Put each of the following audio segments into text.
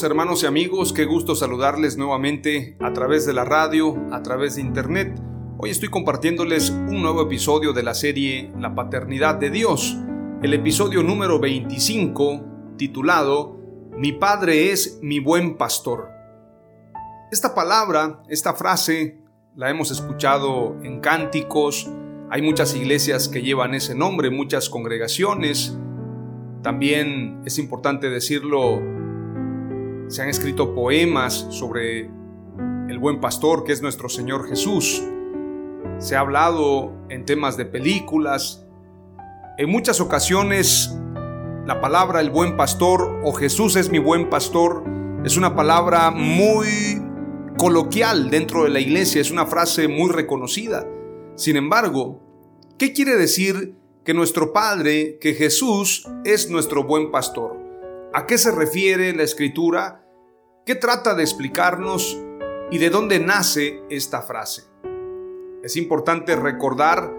Hermanos y amigos, qué gusto saludarles nuevamente a través de la radio, a través de internet. Hoy estoy compartiéndoles un nuevo episodio de la serie La Paternidad de Dios, el episodio número 25, titulado Mi Padre es mi buen pastor. Esta palabra, esta frase, la hemos escuchado en cánticos, hay muchas iglesias que llevan ese nombre, muchas congregaciones. También es importante decirlo, se han escrito poemas sobre el buen pastor que es nuestro Señor Jesús. Se ha hablado en temas de películas. En muchas ocasiones la palabra el buen pastor o Jesús es mi buen pastor es una palabra muy coloquial dentro de la iglesia, es una frase muy reconocida. Sin embargo, ¿qué quiere decir que nuestro Padre, que Jesús es nuestro buen pastor? ¿A qué se refiere la escritura? ¿Qué trata de explicarnos y de dónde nace esta frase? Es importante recordar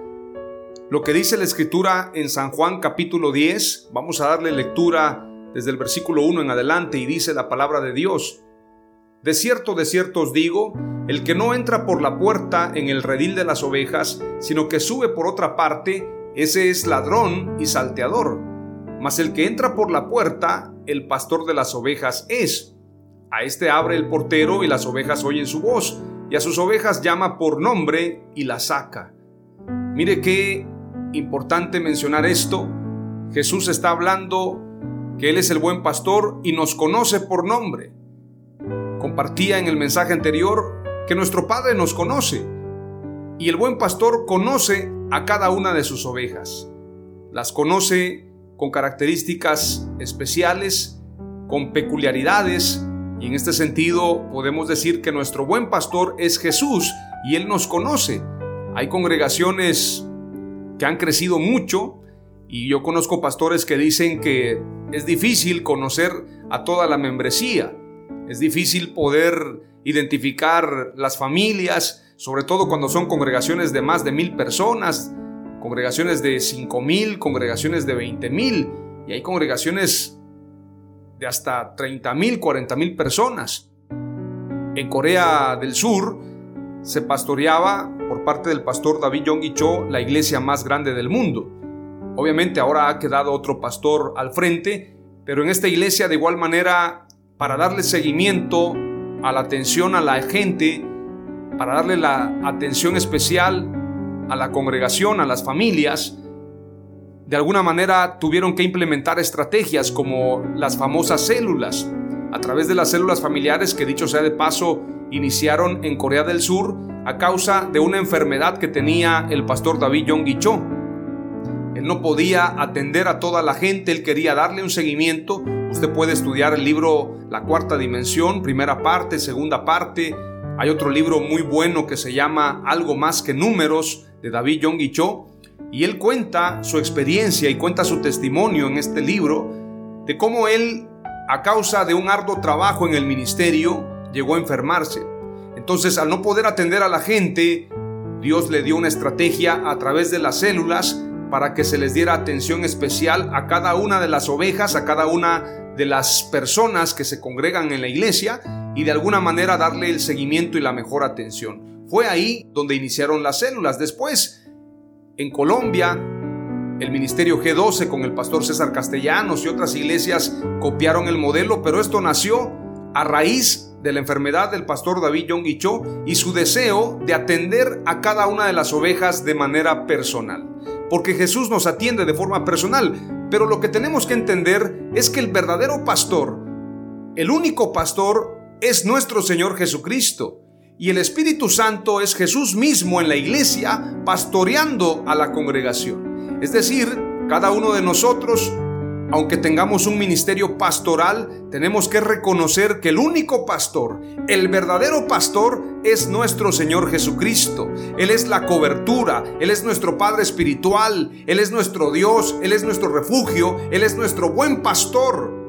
lo que dice la escritura en San Juan capítulo 10. Vamos a darle lectura desde el versículo 1 en adelante y dice la palabra de Dios. De cierto, de cierto os digo, el que no entra por la puerta en el redil de las ovejas, sino que sube por otra parte, ese es ladrón y salteador. Mas el que entra por la puerta, el pastor de las ovejas es. A este abre el portero y las ovejas oyen su voz, y a sus ovejas llama por nombre y las saca. Mire qué importante mencionar esto. Jesús está hablando que Él es el buen pastor y nos conoce por nombre. Compartía en el mensaje anterior que nuestro Padre nos conoce y el buen pastor conoce a cada una de sus ovejas. Las conoce con características especiales, con peculiaridades, y en este sentido podemos decir que nuestro buen pastor es Jesús y Él nos conoce. Hay congregaciones que han crecido mucho y yo conozco pastores que dicen que es difícil conocer a toda la membresía. Es difícil poder identificar las familias, sobre todo cuando son congregaciones de más de mil personas, congregaciones de cinco mil, congregaciones de veinte mil, y hay congregaciones de hasta 30 mil, 40 mil personas. En Corea del Sur se pastoreaba por parte del pastor David Yonggi Cho la iglesia más grande del mundo. Obviamente ahora ha quedado otro pastor al frente, pero en esta iglesia de igual manera, para darle seguimiento a la atención a la gente, para darle la atención especial a la congregación, a las familias, de alguna manera tuvieron que implementar estrategias como las famosas células. A través de las células familiares que dicho sea de paso iniciaron en Corea del Sur a causa de una enfermedad que tenía el pastor David Yonggi Cho. Él no podía atender a toda la gente, él quería darle un seguimiento. Usted puede estudiar el libro La Cuarta Dimensión, primera parte, segunda parte. Hay otro libro muy bueno que se llama Algo más que números de David Yonggi Cho y él cuenta su experiencia y cuenta su testimonio en este libro de cómo él, a causa de un arduo trabajo en el ministerio, llegó a enfermarse. Entonces, al no poder atender a la gente, Dios le dio una estrategia a través de las células para que se les diera atención especial a cada una de las ovejas, a cada una de las personas que se congregan en la iglesia y de alguna manera darle el seguimiento y la mejor atención. Fue ahí donde iniciaron las células. Después, en Colombia, el Ministerio G12 con el pastor César Castellanos y otras iglesias copiaron el modelo, pero esto nació a raíz de la enfermedad del pastor David Yonggi Cho y su deseo de atender a cada una de las ovejas de manera personal. Porque Jesús nos atiende de forma personal, pero lo que tenemos que entender es que el verdadero pastor, el único pastor, es nuestro Señor Jesucristo. Y el Espíritu Santo es Jesús mismo en la iglesia pastoreando a la congregación. Es decir, cada uno de nosotros, aunque tengamos un ministerio pastoral, tenemos que reconocer que el único pastor, el verdadero pastor, es nuestro Señor Jesucristo. Él es la cobertura, Él es nuestro Padre espiritual, Él es nuestro Dios, Él es nuestro refugio, Él es nuestro buen pastor.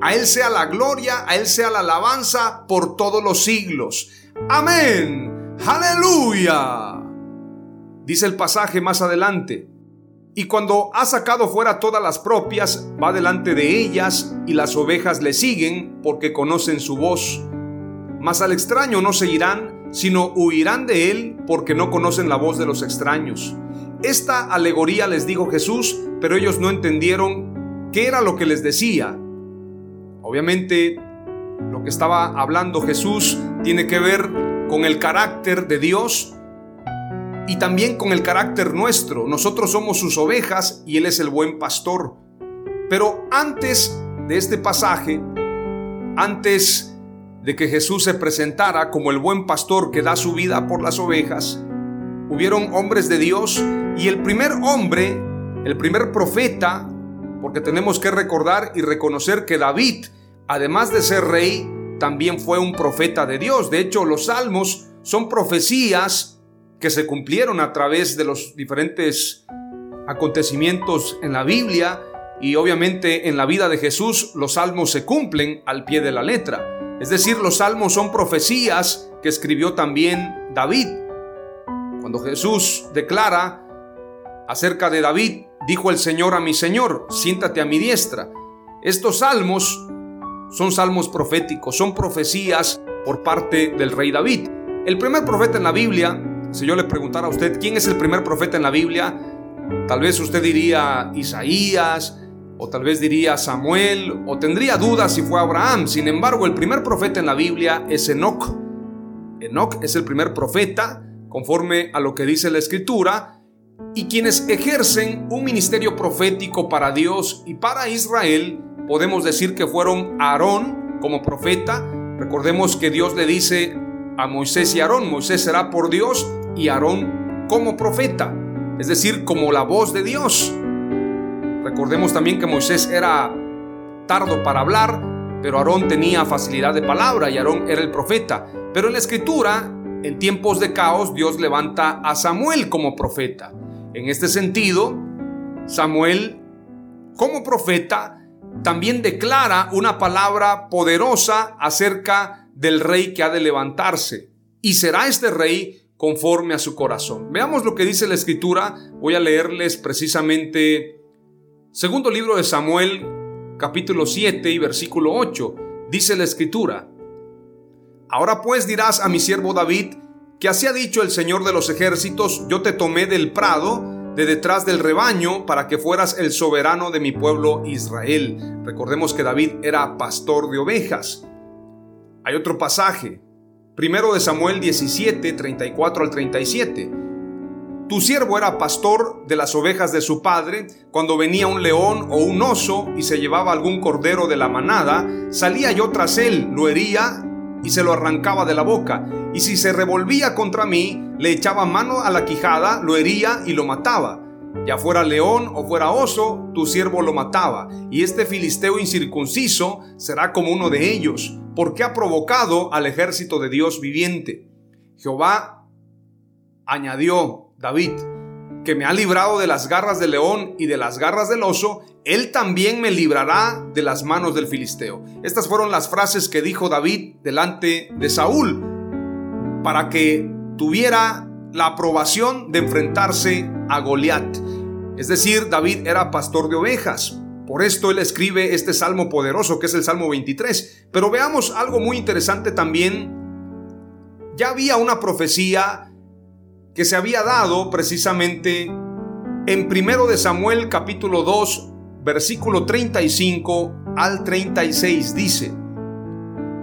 A Él sea la gloria, a Él sea la alabanza por todos los siglos. Amén. Aleluya. Dice el pasaje más adelante. Y cuando ha sacado fuera todas las propias, va delante de ellas y las ovejas le siguen porque conocen su voz. Mas al extraño no seguirán, sino huirán de él porque no conocen la voz de los extraños. Esta alegoría les dijo Jesús, pero ellos no entendieron qué era lo que les decía. Obviamente, lo que estaba hablando Jesús tiene que ver con el carácter de Dios, y también con el carácter nuestro. Nosotros somos sus ovejas y Él es el buen pastor. Pero antes de este pasaje, antes de que Jesús se presentara como el buen pastor que da su vida por las ovejas, hubieron hombres de Dios y el primer hombre, el primer profeta, porque tenemos que recordar y reconocer que David, además de ser rey, también fue un profeta de Dios. De hecho, los salmos son profecías que se cumplieron a través de los diferentes acontecimientos en la Biblia y obviamente en la vida de Jesús los salmos se cumplen al pie de la letra. Es decir, los salmos son profecías que escribió también David. Cuando Jesús declara acerca de David, dijo el Señor a mi Señor, siéntate a mi diestra. Estos salmos son salmos proféticos, son profecías por parte del rey David. El primer profeta en la Biblia si yo le preguntara a usted quién es el primer profeta en la Biblia, tal vez usted diría Isaías, o tal vez diría Samuel, o tendría dudas si fue Abraham. Sin embargo, el primer profeta en la Biblia es Enoch. Enoch es el primer profeta, conforme a lo que dice la Escritura, y quienes ejercen un ministerio profético para Dios y para Israel, podemos decir que fueron Aarón como profeta. Recordemos que Dios le dice a Moisés y Aarón, Moisés será por Dios y Aarón como profeta, es decir, como la voz de Dios. Recordemos también que Moisés era tardo para hablar, pero Aarón tenía facilidad de palabra y Aarón era el profeta. Pero en la escritura, en tiempos de caos, Dios levanta a Samuel como profeta. En este sentido, Samuel como profeta también declara una palabra poderosa acerca del rey que ha de levantarse. Y será este rey conforme a su corazón. Veamos lo que dice la escritura. Voy a leerles precisamente segundo libro de Samuel, capítulo 7 y versículo 8. Dice la escritura. Ahora pues dirás a mi siervo David, que así ha dicho el Señor de los ejércitos, yo te tomé del prado, de detrás del rebaño, para que fueras el soberano de mi pueblo Israel. Recordemos que David era pastor de ovejas. Hay otro pasaje, Primero de Samuel 17, 34 al 37. Tu siervo era pastor de las ovejas de su padre. Cuando venía un león o un oso y se llevaba algún cordero de la manada, salía yo tras él, lo hería y se lo arrancaba de la boca. Y si se revolvía contra mí, le echaba mano a la quijada, lo hería y lo mataba. Ya fuera león o fuera oso, tu siervo lo mataba. Y este filisteo incircunciso será como uno de ellos porque ha provocado al ejército de Dios viviente. Jehová añadió David, que me ha librado de las garras del león y de las garras del oso, él también me librará de las manos del filisteo. Estas fueron las frases que dijo David delante de Saúl para que tuviera la aprobación de enfrentarse a Goliat. Es decir, David era pastor de ovejas, Por esto él escribe este salmo poderoso que es el Salmo 23. Pero veamos algo muy interesante también. Ya había una profecía que se había dado precisamente en primero de Samuel capítulo 2 versículo 35 al 36 dice: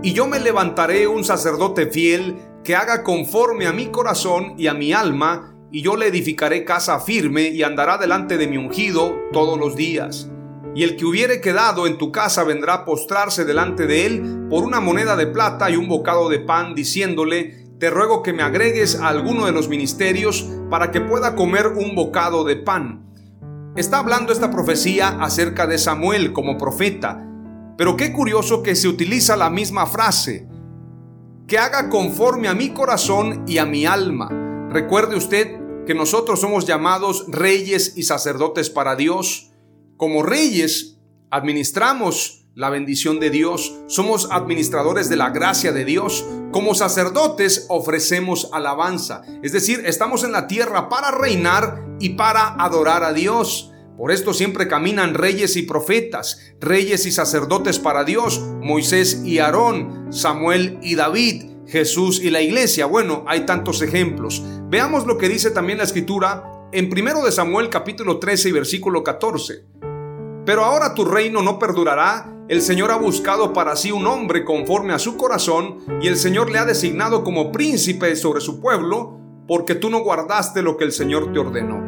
Y yo me levantaré un sacerdote fiel que haga conforme a mi corazón y a mi alma, y yo le edificaré casa firme y andará delante de mi ungido todos los días. Y el que hubiere quedado en tu casa vendrá a postrarse delante de él por una moneda de plata y un bocado de pan, diciéndole, te ruego que me agregues a alguno de los ministerios para que pueda comer un bocado de pan. Está hablando esta profecía acerca de Samuel como profeta, pero qué curioso que se utiliza la misma frase, que haga conforme a mi corazón y a mi alma. Recuerde usted que nosotros somos llamados reyes y sacerdotes para Dios. Como reyes administramos la bendición de Dios, somos administradores de la gracia de Dios. Como sacerdotes ofrecemos alabanza, es decir, estamos en la tierra para reinar y para adorar a Dios. Por esto siempre caminan reyes y profetas, reyes y sacerdotes para Dios, Moisés y Aarón, Samuel y David, Jesús y la iglesia. Bueno, hay tantos ejemplos. Veamos lo que dice también la escritura en 1 de Samuel capítulo 13 y versículo 14. Pero ahora tu reino no perdurará el Señor ha buscado para sí un hombre conforme a su corazón y el Señor le ha designado como príncipe sobre su pueblo porque tú no guardaste lo que el Señor te ordenó.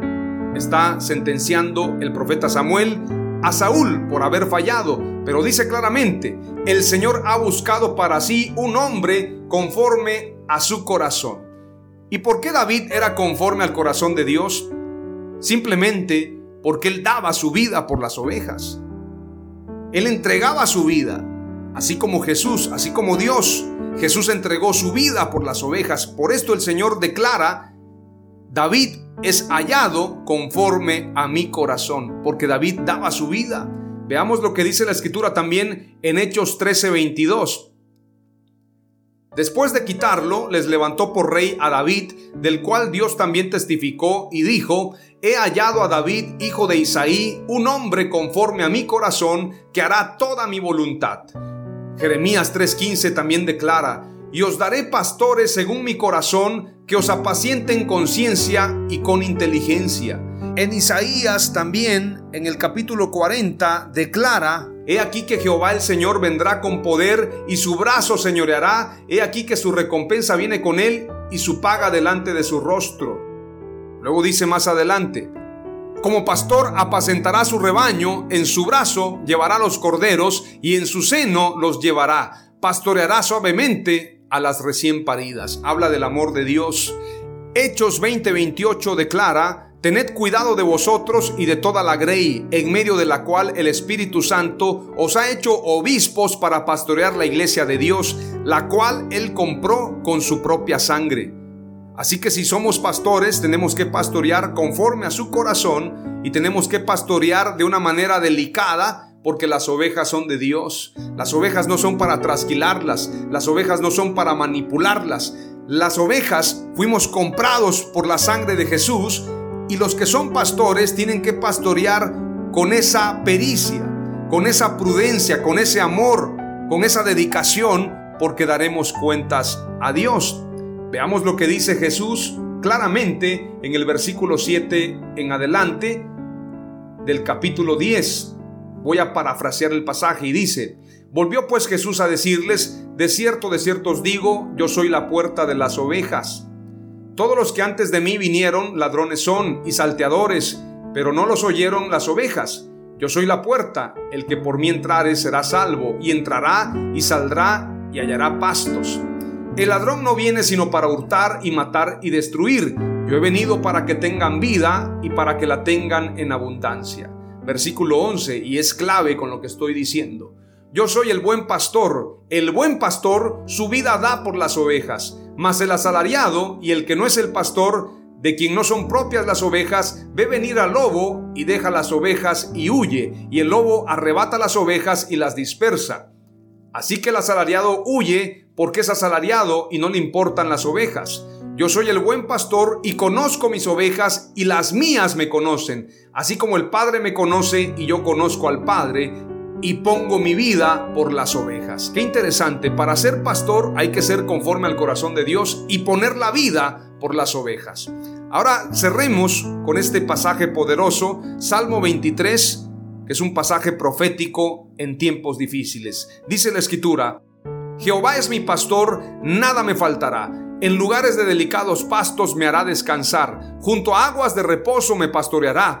Está sentenciando el profeta Samuel a Saúl por haber fallado, pero dice claramente, el Señor ha buscado para sí un hombre conforme a su corazón. ¿Y por qué David era conforme al corazón de Dios? Simplemente porque él daba su vida por las ovejas. Él entregaba su vida, así como Jesús, así como Dios. Jesús entregó su vida por las ovejas. Por esto el Señor declara, David es hallado conforme a mi corazón, porque David daba su vida. Veamos lo que dice la escritura también en Hechos 13:22. Después de quitarlo, les levantó por rey a David, del cual Dios también testificó y dijo, he hallado a David, hijo de Isaí, un hombre conforme a mi corazón, que hará toda mi voluntad. Jeremías 3:15 también declara, y os daré pastores según mi corazón, que os apacienten con ciencia y con inteligencia. En Isaías también, en el capítulo 40, declara, He aquí que Jehová el Señor vendrá con poder y su brazo señoreará, he aquí que su recompensa viene con él y su paga delante de su rostro. Luego dice más adelante, como pastor apacentará su rebaño, en su brazo llevará los corderos y en su seno los llevará. Pastoreará suavemente a las recién paridas. Habla del amor de Dios. Hechos 20:28 declara, Tened cuidado de vosotros y de toda la grey, en medio de la cual el Espíritu Santo os ha hecho obispos para pastorear la iglesia de Dios, la cual él compró con su propia sangre. Así que si somos pastores, tenemos que pastorear conforme a su corazón y tenemos que pastorear de una manera delicada porque las ovejas son de Dios. Las ovejas no son para trasquilarlas, las ovejas no son para manipularlas. Las ovejas fuimos comprados por la sangre de Jesús y los que son pastores tienen que pastorear con esa pericia, con esa prudencia, con ese amor, con esa dedicación, porque daremos cuentas a Dios. Veamos lo que dice Jesús claramente en el versículo 7 en adelante del capítulo 10. Voy a parafrasear el pasaje y dice, volvió pues Jesús a decirles, de cierto, de cierto os digo, yo soy la puerta de las ovejas. Todos los que antes de mí vinieron ladrones son y salteadores, pero no los oyeron las ovejas. Yo soy la puerta, el que por mí entrare será salvo, y entrará y saldrá y hallará pastos. El ladrón no viene sino para hurtar y matar y destruir. Yo he venido para que tengan vida y para que la tengan en abundancia. Versículo 11, y es clave con lo que estoy diciendo. Yo soy el buen pastor. El buen pastor su vida da por las ovejas, mas el asalariado y el que no es el pastor, de quien no son propias las ovejas, ve venir al lobo y deja las ovejas y huye, y el lobo arrebata las ovejas y las dispersa. Así que el asalariado huye porque es asalariado y no le importan las ovejas. Yo soy el buen pastor y conozco mis ovejas y las mías me conocen, así como el Padre me conoce y yo conozco al Padre y pongo mi vida por las ovejas. Qué interesante, para ser pastor hay que ser conforme al corazón de Dios y poner la vida por las ovejas. Ahora cerremos con este pasaje poderoso, Salmo 23, que es un pasaje profético en tiempos difíciles. Dice la escritura, Jehová es mi pastor, nada me faltará. En lugares de delicados pastos me hará descansar, junto a aguas de reposo me pastoreará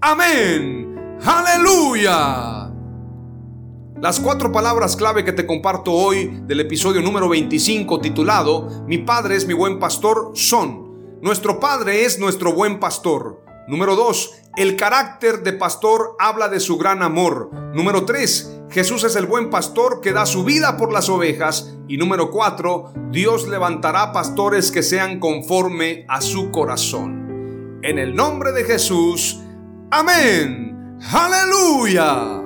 Amén. Aleluya. Las cuatro palabras clave que te comparto hoy del episodio número 25 titulado Mi Padre es mi buen pastor son, nuestro Padre es nuestro buen pastor. Número 2, el carácter de pastor habla de su gran amor. Número 3, Jesús es el buen pastor que da su vida por las ovejas. Y número 4, Dios levantará pastores que sean conforme a su corazón. En el nombre de Jesús, Amén. Aleluya.